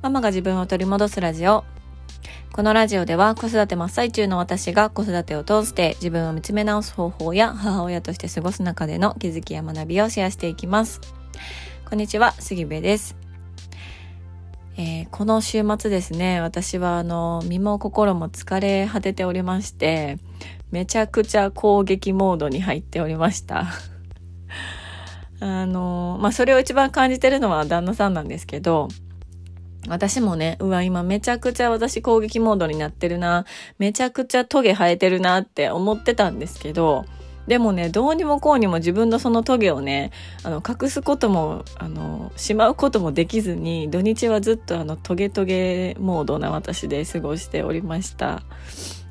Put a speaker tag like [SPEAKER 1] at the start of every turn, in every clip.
[SPEAKER 1] ママが自分を取り戻すラジオ。このラジオでは子育て真っ最中の私が子育てを通して自分を見つめ直す方法や母親として過ごす中での気づきや学びをシェアしていきます。こんにちは、杉部です。えーこの週末ですね、私はあの、身も心も疲れ果てておりまして、めちゃくちゃ攻撃モードに入っておりました。あの、まあ、それを一番感じてるのは旦那さんなんですけど、私もね、うわ、今めちゃくちゃ私攻撃モードになってるな、めちゃくちゃトゲ生えてるなって思ってたんですけど、でもね、どうにもこうにも自分のそのトゲをね、あの、隠すことも、あの、しまうこともできずに、土日はずっとあの、トゲトゲモードな私で過ごしておりました。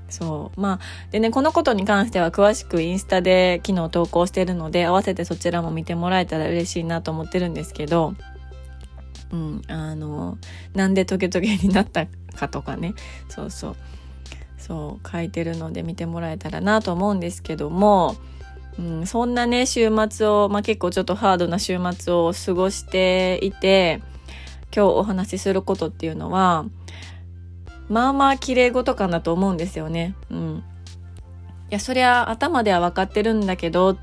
[SPEAKER 1] そう。まあ、でね、このことに関しては詳しくインスタで昨日投稿してるので、合わせてそちらも見てもらえたら嬉しいなと思ってるんですけど、うん、あの、なんでトゲトゲになったかとかね、そうそう。そう、書いてるので見てもらえたらなと思うんですけども、うん、そんなね、週末を、まあ結構ちょっとハードな週末を過ごしていて、今日お話しすることっていうのは、まあまあ綺麗事かなと思うんですよね。うん。いや、そりゃ頭では分かってるんだけど、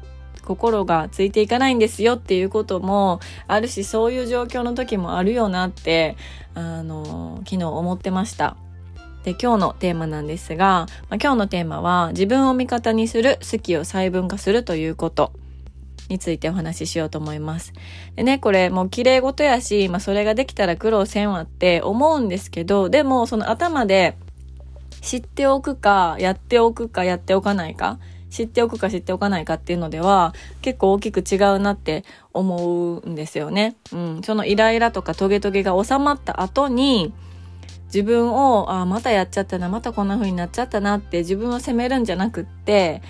[SPEAKER 1] 心がついていかないんですよっていうこともあるし、そういう状況の時もあるよなって、あの、昨日思ってました。で、今日のテーマなんですが、まあ、今日のテーマは、自分を味方にする、好きを細分化するということについてお話ししようと思います。でね、これもう綺麗事やし、まあそれができたら苦労せんわって思うんですけど、でもその頭で知っておくか、やっておくか、やっておかないか、知っておくか知っておかないかっていうのでは結構大きく違うなって思うんですよね。うん。そのイライラとかトゲトゲが収まった後に、自分を、あまたやっちゃったな、またこんな風になっちゃったなって自分を責めるんじゃなくって、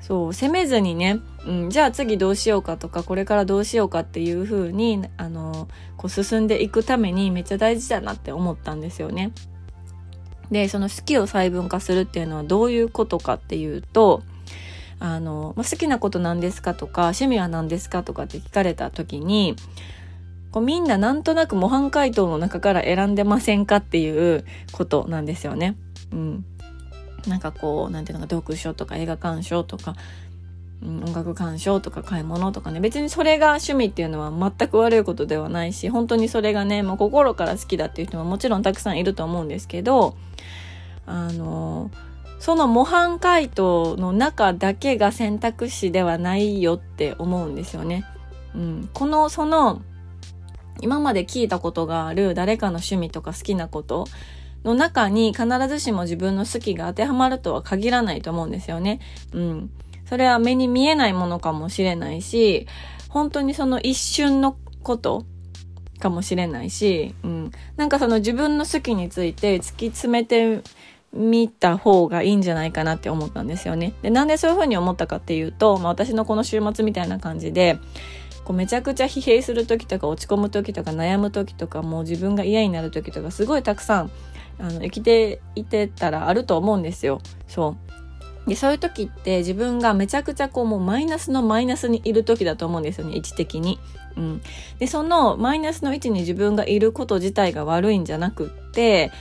[SPEAKER 1] そう、責めずにね、うん、じゃあ次どうしようかとか、これからどうしようかっていう風に、あの、こう進んでいくためにめっちゃ大事だなって思ったんですよね。で、その好きを細分化するっていうのはどういうことかっていうと、あの、まあ、好きなことなんですかとか、趣味は何ですかとかって聞かれた時に、こうみんななんとなく模範解答の中から選んでませんかっていうことなんですよね。うん。なんかこう、なんていうのか、読書とか映画鑑賞とか、うん、音楽鑑賞とか買い物とかね、別にそれが趣味っていうのは全く悪いことではないし、本当にそれがね、もう心から好きだっていう人ももちろんたくさんいると思うんですけど、あの、その模範解答の中だけが選択肢ではないよって思うんですよね。うん、この、その、今まで聞いたことがある誰かの趣味とか好きなことの中に必ずしも自分の好きが当てはまるとは限らないと思うんですよね。うん。それは目に見えないものかもしれないし、本当にその一瞬のことかもしれないし、うん。なんかその自分の好きについて突き詰めてみた方がいいんじゃないかなって思ったんですよね。で、なんでそういうふうに思ったかっていうと、まあ私のこの週末みたいな感じで、こうめちゃくちゃ疲弊する時とか落ち込む時とか悩む時とかもう自分が嫌になる時とかすごいたくさんあの生きていてたらあると思うんですよ。そう。で、そういう時って自分がめちゃくちゃこうもうマイナスのマイナスにいる時だと思うんですよね、位置的に。うん。で、そのマイナスの位置に自分がいること自体が悪いんじゃなくって、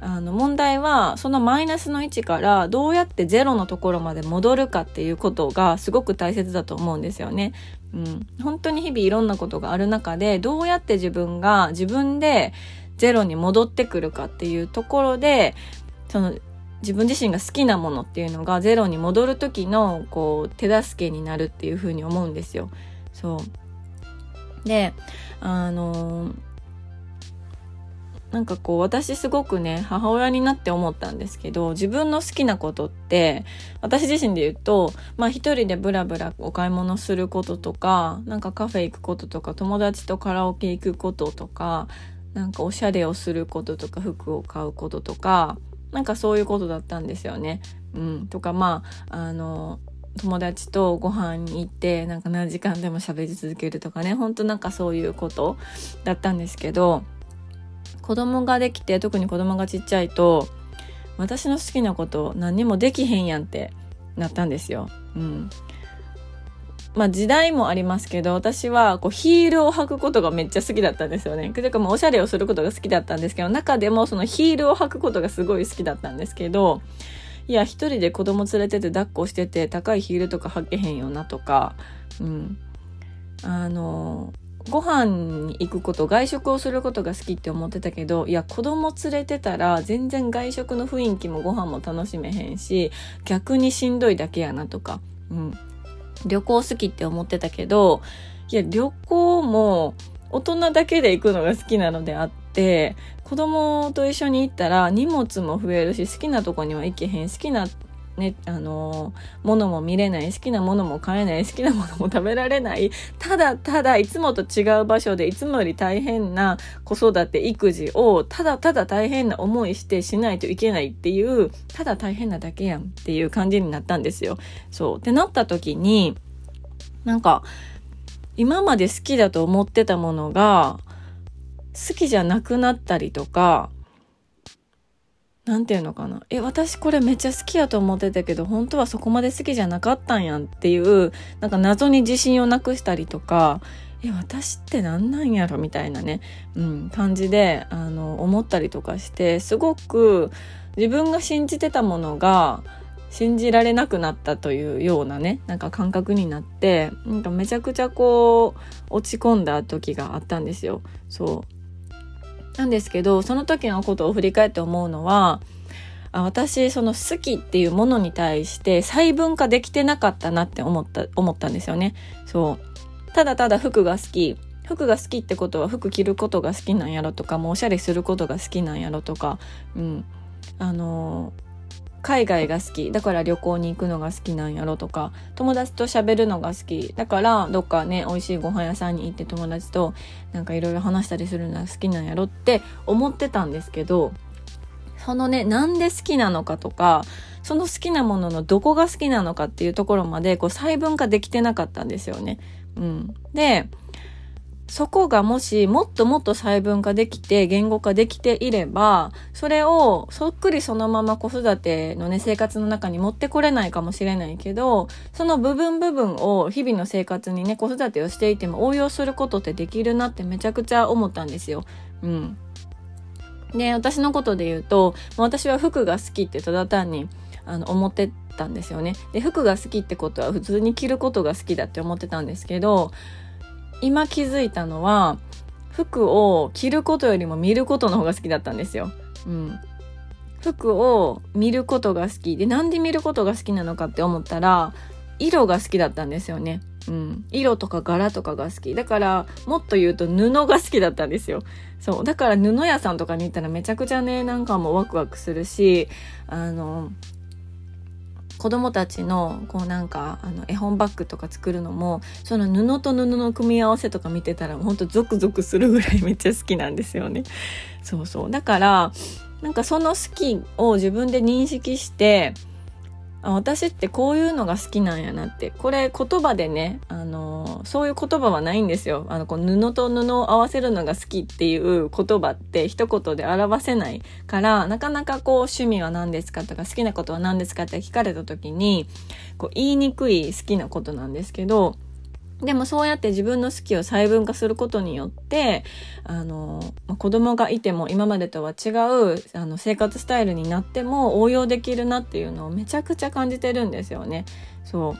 [SPEAKER 1] あの問題はそのマイナスの位置からどうやってゼロのところまで戻るかっていうことがすごく大切だと思うんですよね。うん、本当に日々いろんなことがある中でどうやって自分が自分でゼロに戻ってくるかっていうところでその自分自身が好きなものっていうのがゼロに戻る時のこう手助けになるっていうふうに思うんですよ。そうであのなんかこう私すごくね母親になって思ったんですけど自分の好きなことって私自身で言うとまあ一人でブラブラお買い物することとかなんかカフェ行くこととか友達とカラオケ行くこととかなんかおしゃれをすることとか服を買うこととかなんかそういうことだったんですよね。うん、とかまああの友達とご飯に行ってなんか何時間でも喋り続けるとかねほんとなんかそういうことだったんですけど子供ができて特に子供がちっちゃいと私の好きなこと何もできへんやんってなったんですよ。うん、まあ時代もありますけど、私はこうヒールを履くことがめっちゃ好きだったんですよね。というかもうおしゃれをすることが好きだったんですけど、中でもそのヒールを履くことがすごい好きだったんですけど、いや、一人で子供連れてて抱っこしてて高いヒールとか履けへんよなとか、うん。あの、ご飯に行くこと外食をすることが好きって思ってたけどいや子供連れてたら全然外食の雰囲気もご飯も楽しめへんし逆にしんどいだけやなとか、うん、旅行好きって思ってたけどいや旅行も大人だけで行くのが好きなのであって子供と一緒に行ったら荷物も増えるし好きなとこには行けへん好きなね、あのものも見れない好きなものも買えない好きなものも食べられないただただいつもと違う場所でいつもより大変な子育て育児をただただ大変な思いしてしないといけないっていうただ大変なだけやんっていう感じになったんですよ。そうってなった時になんか今まで好きだと思ってたものが好きじゃなくなったりとか何て言うのかな？え私これめっちゃ好きやと思ってたけど本当はそこまで好きじゃなかったんやんっていうなんか謎に自信をなくしたりとかえ私って何なんやろみたいなね、うん、感じであの思ったりとかしてすごく自分が信じてたものが信じられなくなったというようなねなんか感覚になってなんかめちゃくちゃこう落ち込んだ時があったんですよ。そうなんですけどその時のことを振り返って思うのはあ私その好きっていうものに対して細分化できてなかったなって思った思ったんですよね。そう。ただただ服が好き。服が好きってことは服着ることが好きなんやろとかもうおしゃれすることが好きなんやろとかうん。あのー海外が好き。だから旅行に行くのが好きなんやろとか。友達と喋るのが好き。だからどっかね美味しいご飯屋さんに行って友達となんかいろいろ話したりするのが好きなんやろって思ってたんですけどそのねなんで好きなのかとかその好きなもののどこが好きなのかっていうところまでこう細分化できてなかったんですよね。うん、でそこがもしもっともっと細分化できて言語化できていれば、それをそっくりそのまま子育てのね、生活の中に持ってこれないかもしれないけど、その部分部分を日々の生活にね、子育てをしていても応用することってできるなってめちゃくちゃ思ったんですよ。うん。で、私のことで言うと、私は服が好きってただ単にあの思ってたんですよね。で、服が好きってことは普通に着ることが好きだって思ってたんですけど、今気づいたのは服を着ることよりも見ることの方が好きだったんですよ。うん。服を見ることが好きでなんで見ることが好きなのかって思ったら色が好きだったんですよね。うん、色とか柄とかが好きだからもっと言うと布が好きだったんですよそうだから布屋さんとかに行ったらめちゃくちゃねなんかもうワクワクするしあの子供たちのこうなんかあの絵本バッグとか作るのもその布と布の組み合わせとか見てたらほんとゾクゾクするぐらいめっちゃ好きなんですよね。そうそうだからなんかその好きを自分で認識してあ私ってこういうのが好きなんやなって。これ言葉でねあのそういう言葉はないんですよ。あのこう布と布を合わせるのが好きっていう言葉って一言で表せないからなかなかこう趣味は何ですかとか好きなことは何ですかって聞かれた時にこう言いにくい好きなことなんですけどでもそうやって自分の好きを細分化することによって、あの、子供がいても今までとは違うあの生活スタイルになっても応用できるなっていうのをめちゃくちゃ感じてるんですよね。そ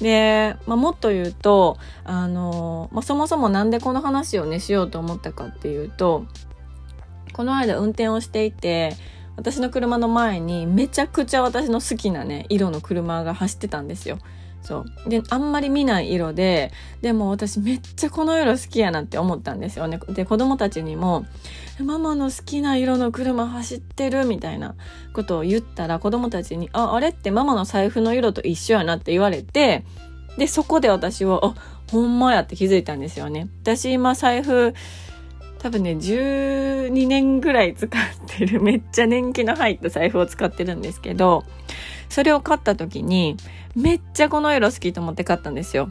[SPEAKER 1] う。で、まあ、もっと言うと、あの、まあ、そもそもなんでこの話をね、しようと思ったかっていうと、この間運転をしていて、私の車の前にめちゃくちゃ私の好きなね、色の車が走ってたんですよ。そう。であんまり見ない色ででも私めっちゃこの色好きやなって思ったんですよね。で子供たちにも「ママの好きな色の車走ってる」みたいなことを言ったら子供たちに「ああれってママの財布の色と一緒やな」って言われてでそこで私は「あほんまや」って気づいたんですよね。私今財布多分ね、12年ぐらい使ってる、めっちゃ年季の入った財布を使ってるんですけど、それを買った時に、めっちゃこの色好きと思って買ったんですよ。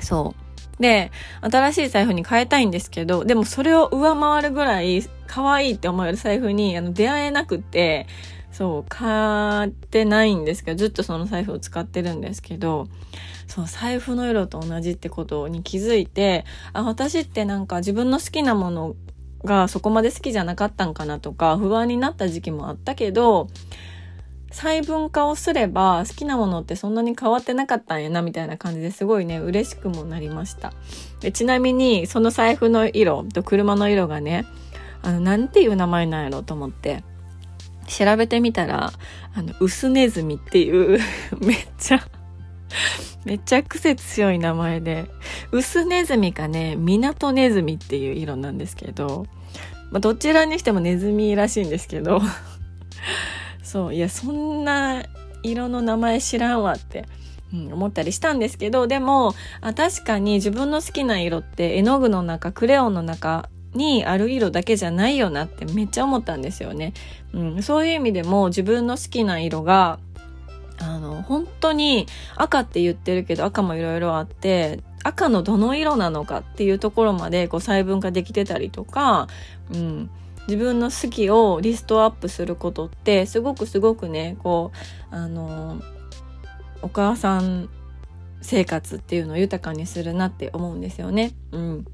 [SPEAKER 1] そう。で、新しい財布に変えたいんですけど、でもそれを上回るぐらい可愛いって思える財布にあの出会えなくて、そう、買ってないんですけど、ずっとその財布を使ってるんですけど、そう、財布の色と同じってことに気づいて、あ、私ってなんか自分の好きなものがそこまで好きじゃなかったんかなとか、不安になった時期もあったけど、細分化をすれば好きなものってそんなに変わってなかったんやなみたいな感じですごいね嬉しくもなりました。でちなみにその財布の色と車の色がねあのなんていう名前なんやろうと思って調べてみたらあの薄ネズミっていう めっちゃめっちゃ癖強い名前で薄ネズミかね港ネズミっていう色なんですけど、まあ、どちらにしてもネズミらしいんですけどそういやそんな色の名前知らんわって、うん、思ったりしたんですけどでもあ確かに自分の好きな色って絵の具の中クレヨンの中にある色だけじゃないよなってめっちゃ思ったんですよね。うん、そういう意味でも自分の好きな色があの本当に赤って言ってるけど赤もいろいろあって赤のどの色なのかっていうところまでこう細分化できてたりとか、うん、自分の好きをリストアップすることってすごくすごくねこうあのお母さん生活っていうのを豊かにするなって思うんですよね。うん。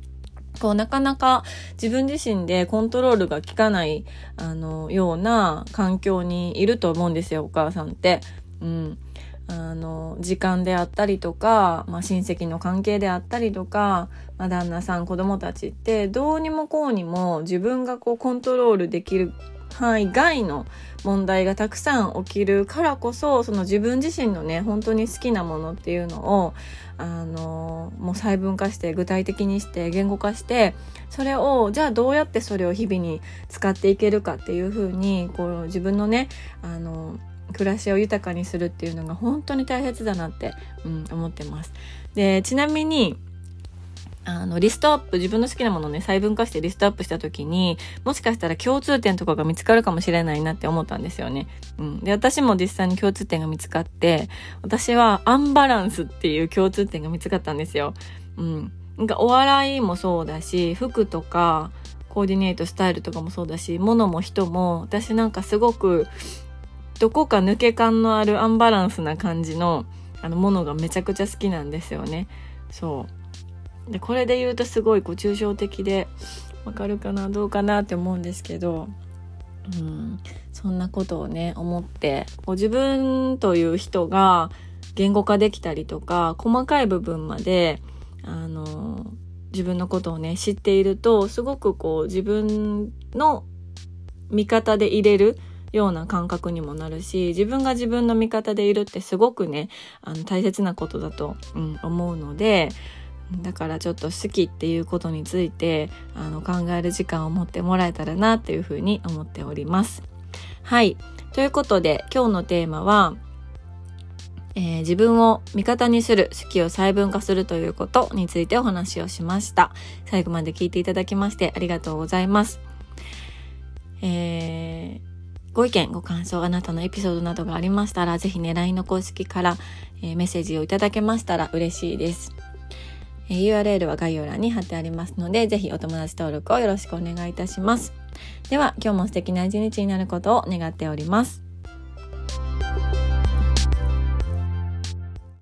[SPEAKER 1] こうなかなか自分自身でコントロールが効かないあのような環境にいると思うんですよお母さんって。うん。あの時間であったりとか、まあ、親戚の関係であったりとか、まあ、旦那さん子供たちってどうにもこうにも自分がこうコントロールできる範囲外の問題がたくさん起きるからこそその自分自身のね本当に好きなものっていうのをあのもう細分化して具体的にして言語化してそれをじゃあどうやってそれを日々に使っていけるかっていうふうにこう自分のねあの暮らしを豊かにするっていうのが本当に大切だなって、うん、思ってます。で、ちなみに、あの、リストアップ、自分の好きなものをね、細分化してリストアップした時に、もしかしたら共通点とかが見つかるかもしれないなって思ったんですよね。うん。で、私も実際に共通点が見つかって、私はアンバランスっていう共通点が見つかったんですよ。うん。なんかお笑いもそうだし、服とか、コーディネートスタイルとかもそうだし、物も人も、私なんかすごくどこか抜け感のあるアンバランスな感じのあのものがめちゃくちゃ好きなんですよね。そう。でこれで言うとすごいこう抽象的でわかるかな？どうかなって思うんですけど、うん、そんなことをね思ってこう自分という人が言語化できたりとか細かい部分まであの自分のことをね知っているとすごくこう自分の味方でいれるような感覚にもなるし自分が自分の味方でいるってすごくねあの大切なことだと、うん、思うのでだからちょっと好きっていうことについてあの考える時間を持ってもらえたらなっていうふうに思っております。はい。ということで今日のテーマは、えー、自分を味方にする、好きを細分化するということについてお話をしました。最後まで聞いていただきましてありがとうございます。えーご意見、ご感想、あなたのエピソードなどがありましたら、ぜひね、LINE の公式から、えー、メッセージをいただけましたら嬉しいです。えー、URL は概要欄に貼ってありますので、ぜひお友達登録をよろしくお願いいたします。では、今日も素敵な一日になることを願っております。